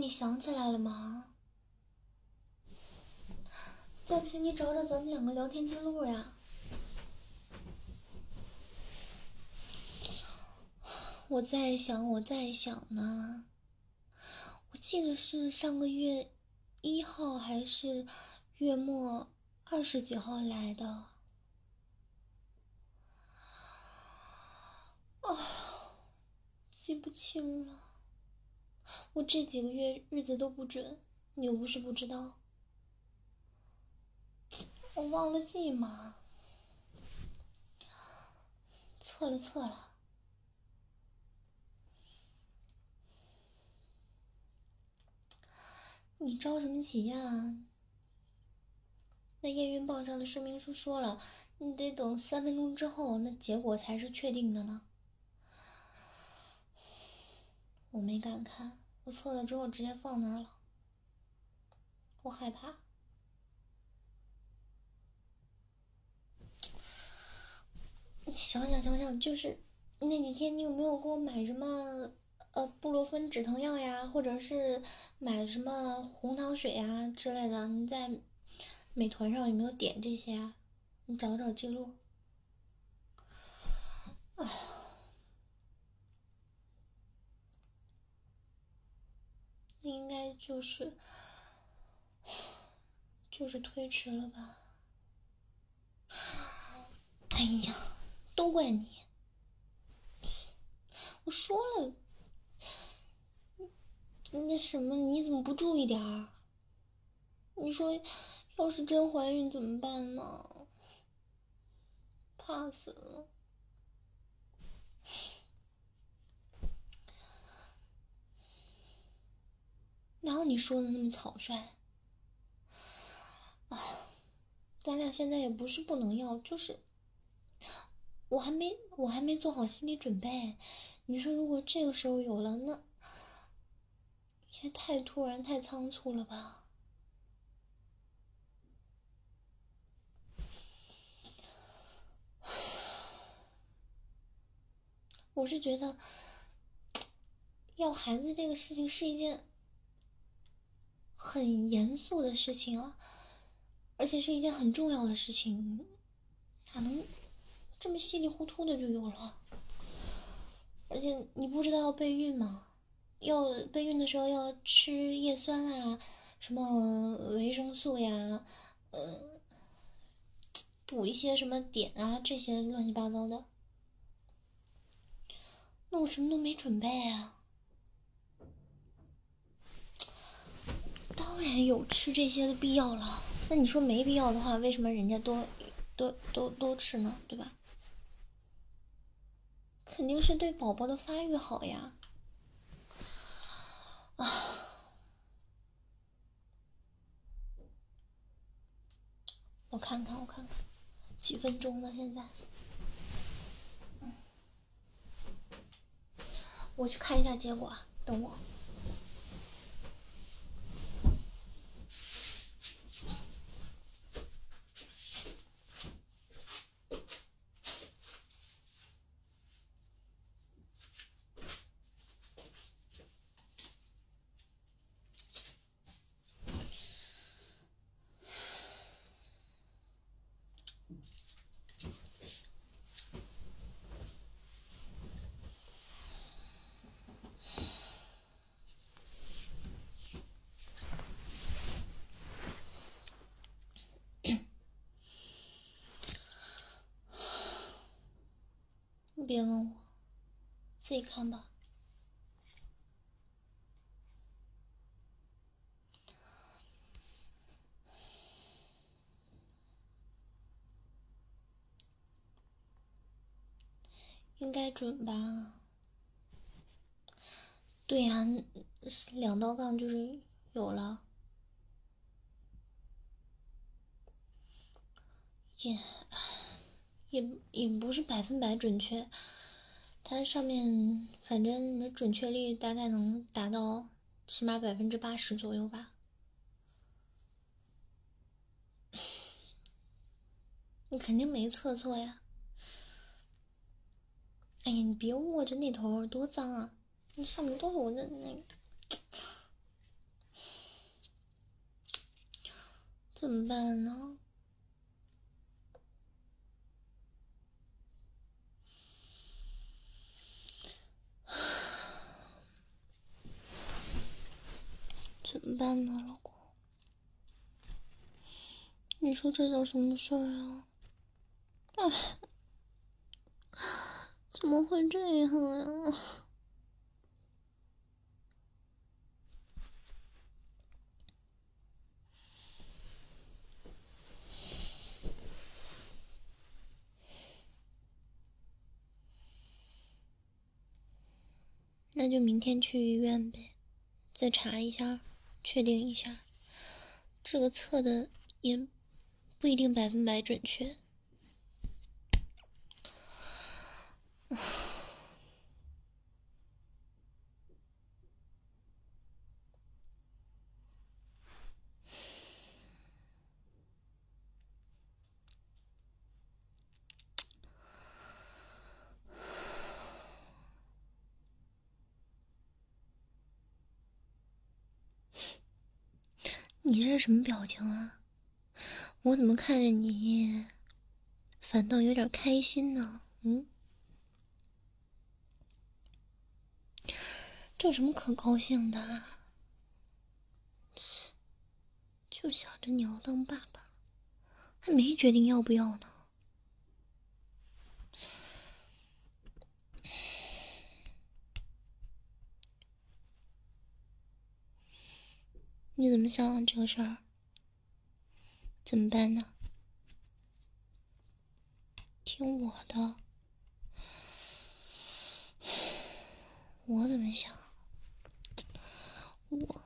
你想起来了吗？再不行，你找找咱们两个聊天记录呀。我在想，我在想呢。我记得是上个月一号还是月末二十几号来的。啊，记不清了。我这几个月日子都不准，你又不是不知道。我忘了记嘛，错了错了。你着什么急呀？那验孕棒上的说明书说了，你得等三分钟之后，那结果才是确定的呢。我没敢看，我测了之后直接放那儿了。我害怕。想想想想，就是那几天你有没有给我买什么？呃，布洛芬止疼药呀，或者是买什么红糖水呀之类的，你在美团上有没有点这些啊？你找找记录。应该就是就是推迟了吧？哎呀，都怪你！我说了。那什么，你怎么不注意点儿？你说，要是真怀孕怎么办呢？怕死了！哪有你说的那么草率？啊，咱俩现在也不是不能要，就是我还没我还没做好心理准备。你说，如果这个时候有了，那……也太突然、太仓促了吧！我是觉得要孩子这个事情是一件很严肃的事情啊，而且是一件很重要的事情，哪能这么稀里糊涂的就有了？而且你不知道要备孕吗？要备孕的时候要吃叶酸啊，什么维生素呀，呃，补一些什么碘啊，这些乱七八糟的。那我什么都没准备啊。当然有吃这些的必要了。那你说没必要的话，为什么人家都都都都吃呢？对吧？肯定是对宝宝的发育好呀。啊！我看看，我看看，几分钟了？现在，我去看一下结果，等我。别问我，自己看吧。应该准吧？对呀，两道杠就是有了。也。也也不是百分百准确，它上面反正你的准确率大概能达到起码百分之八十左右吧。你肯定没测错呀。哎呀你别握着那头多脏啊！那上面都是我的那个。怎么办呢？怎么办呢，老公？你说这叫什么事儿啊？哎，怎么会这样呀？那就明天去医院呗，再查一下，确定一下。这个测的也不一定百分百准确。你这是什么表情啊？我怎么看着你，反倒有点开心呢？嗯，这有什么可高兴的？就想着你要当爸爸，还没决定要不要呢。你怎么想这个事儿？怎么办呢？听我的，我怎么想？我，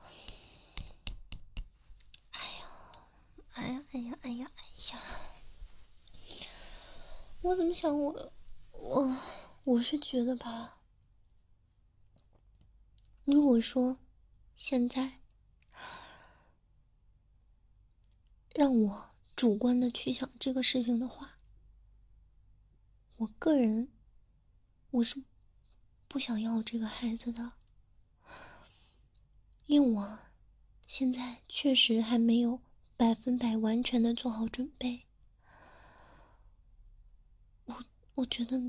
哎呀，哎呀，哎呀，哎呀，哎呀！我怎么想？我，我，我是觉得吧，如果说现在。让我主观的去想这个事情的话，我个人我是不想要这个孩子的，因为我现在确实还没有百分百完全的做好准备。我我觉得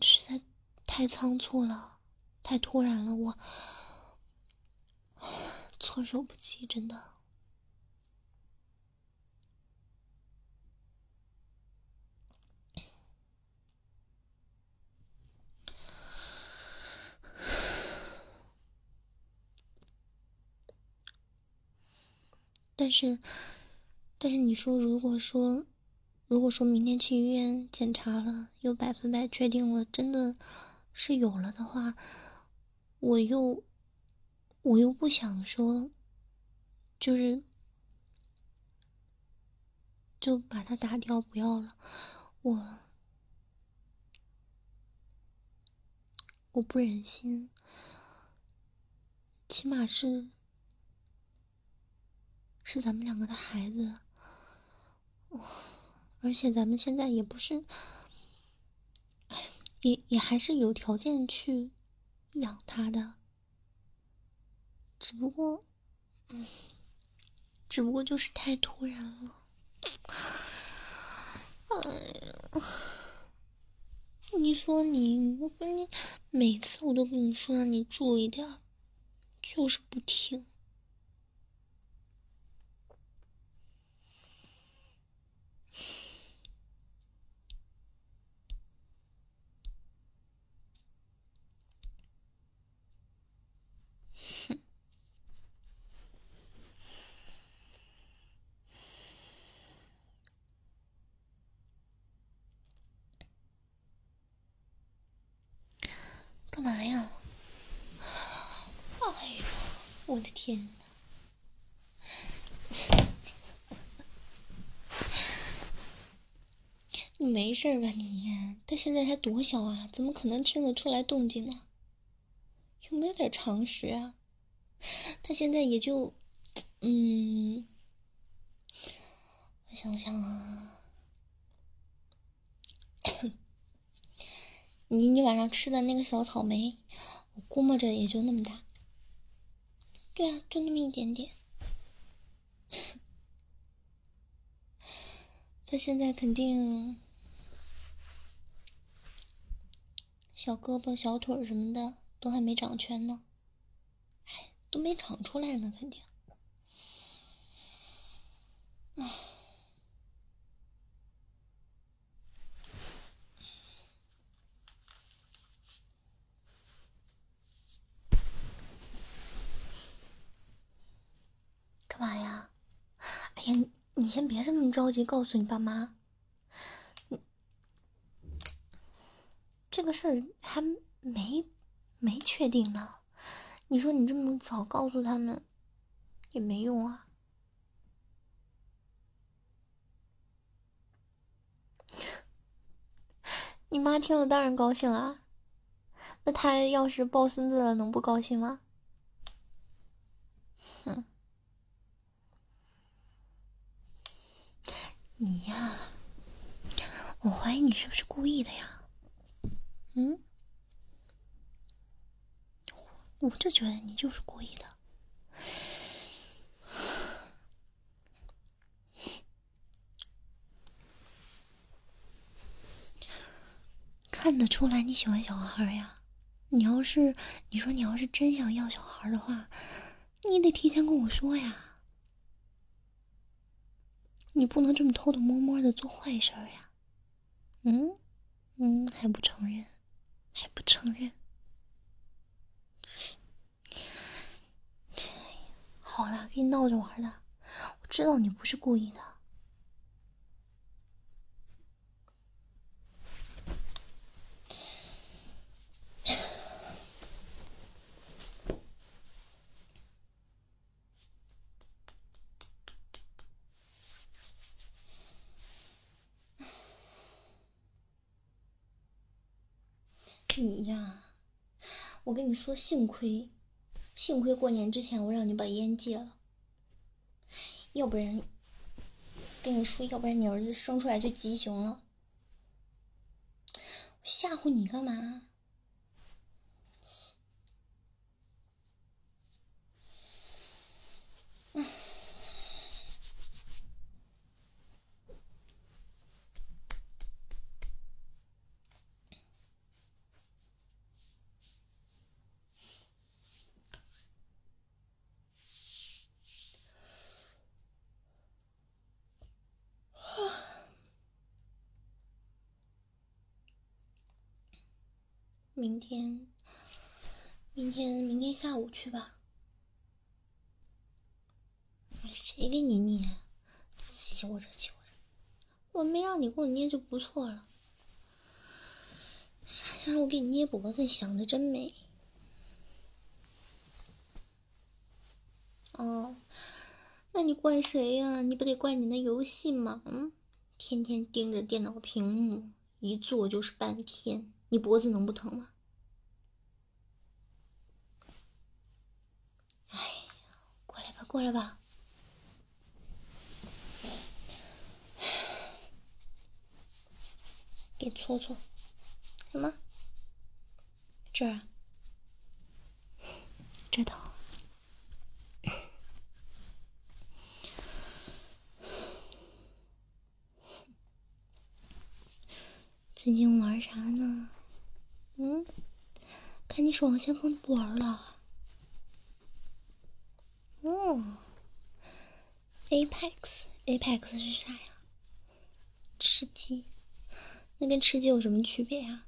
实在太仓促了，太突然了，我 措手不及，真的。但是，但是你说，如果说，如果说明天去医院检查了，又百分百确定了，真的是有了的话，我又，我又不想说，就是，就把它打掉不要了，我，我不忍心，起码是。是咱们两个的孩子，而且咱们现在也不是，也也还是有条件去养他的，只不过，嗯，只不过就是太突然了。哎呀，你说你，我跟你每次我都跟你说让你注意点，就是不听。干嘛呀？哎呦，我的天哪！你 没事吧？你他现在才多小啊，怎么可能听得出来动静呢？有没有点常识啊？他现在也就……嗯，我想想啊，你你晚上吃的那个小草莓，我估摸着也就那么大。对啊，就那么一点点。他现在肯定小胳膊、小腿什么的都还没长全呢，哎，都没长出来呢，肯定。干嘛呀？哎呀，你你先别这么着急，告诉你爸妈。这个事儿还没没确定呢。你说你这么早告诉他们也没用啊。你妈听了当然高兴啊。那她要是抱孙子了，能不高兴吗？哼。你呀，我怀疑你是不是故意的呀？嗯，我就觉得你就是故意的，看得出来你喜欢小孩呀。你要是你说你要是真想要小孩的话，你得提前跟我说呀。你不能这么偷偷摸摸的做坏事呀！嗯，嗯，还不承认，还不承认。好了，跟你闹着玩的，我知道你不是故意的。你呀，我跟你说，幸亏，幸亏过年之前我让你把烟戒了，要不然，跟你说，要不然你儿子生出来就畸形了。吓唬你干嘛？明天，明天，明天下午去吧。谁给你捏？气我着，气我着！我没让你给我捏就不错了，啥想让我给你捏脖子？想的真美。哦，那你怪谁呀？你不得怪你那游戏吗？嗯，天天盯着电脑屏幕，一坐就是半天。你脖子能不疼吗？哎呀，过来吧，过来吧，给搓搓，什么？这儿，这头。最近玩啥呢？嗯，看你说好像更不玩了。哦，Apex，Apex 是啥呀？吃鸡？那跟吃鸡有什么区别呀？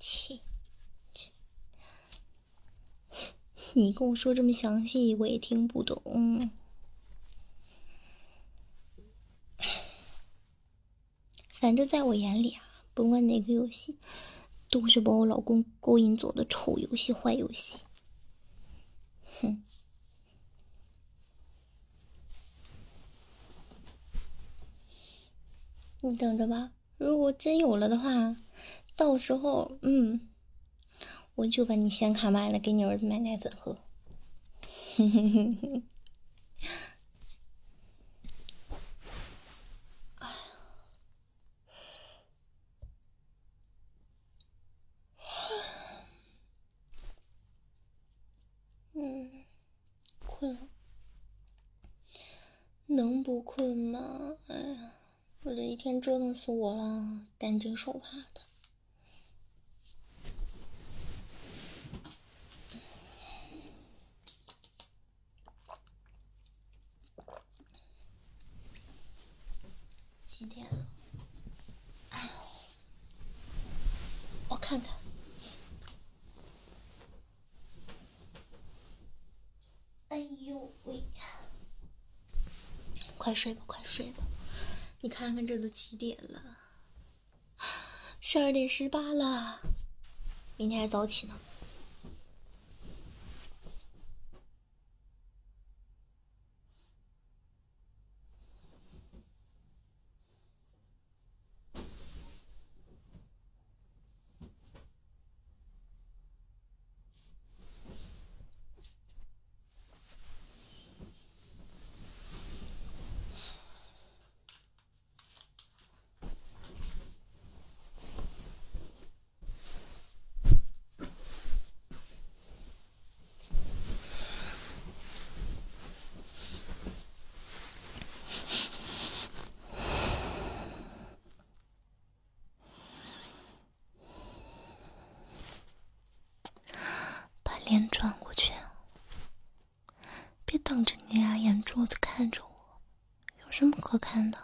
切切，你跟我说这么详细，我也听不懂。反正在我眼里啊。甭管哪个游戏，都是把我老公勾引走的丑游戏、坏游戏。哼！你等着吧，如果真有了的话，到时候，嗯，我就把你显卡卖了，给你儿子买奶粉喝。哼哼哼哼。能不困吗？哎呀，我这一天折腾死我了，担惊受怕的。几点了？哎呦，我看看。哎呦喂！快睡吧，快睡吧！你看看，这都几点了？十二点十八了，明天还早起呢。转过去，别瞪着你俩眼珠子看着我，有什么可看的？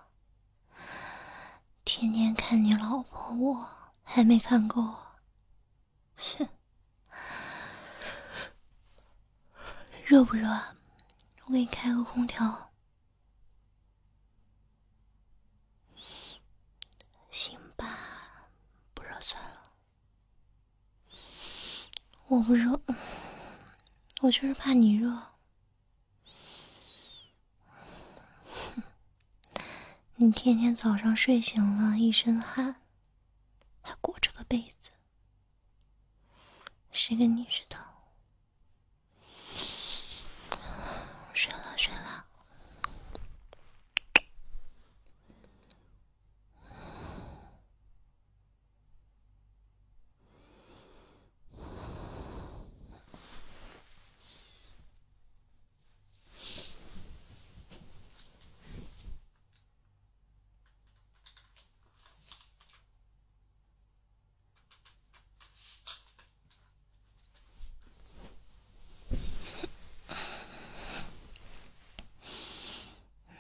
天天看你老婆，我还没看够。哼，热不热？我给你开个空调。行吧，不热算了。我不热。我就是怕你热，你天天早上睡醒了一身汗，还裹着个被子，谁跟你似的？睡了睡了。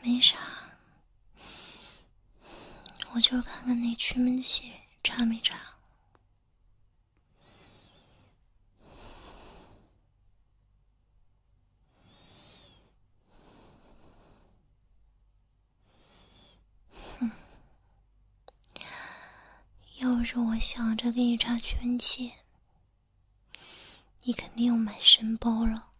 没啥，我就是看看那驱门器插没插。要是我想着给你插驱蚊器，你肯定又满身包了。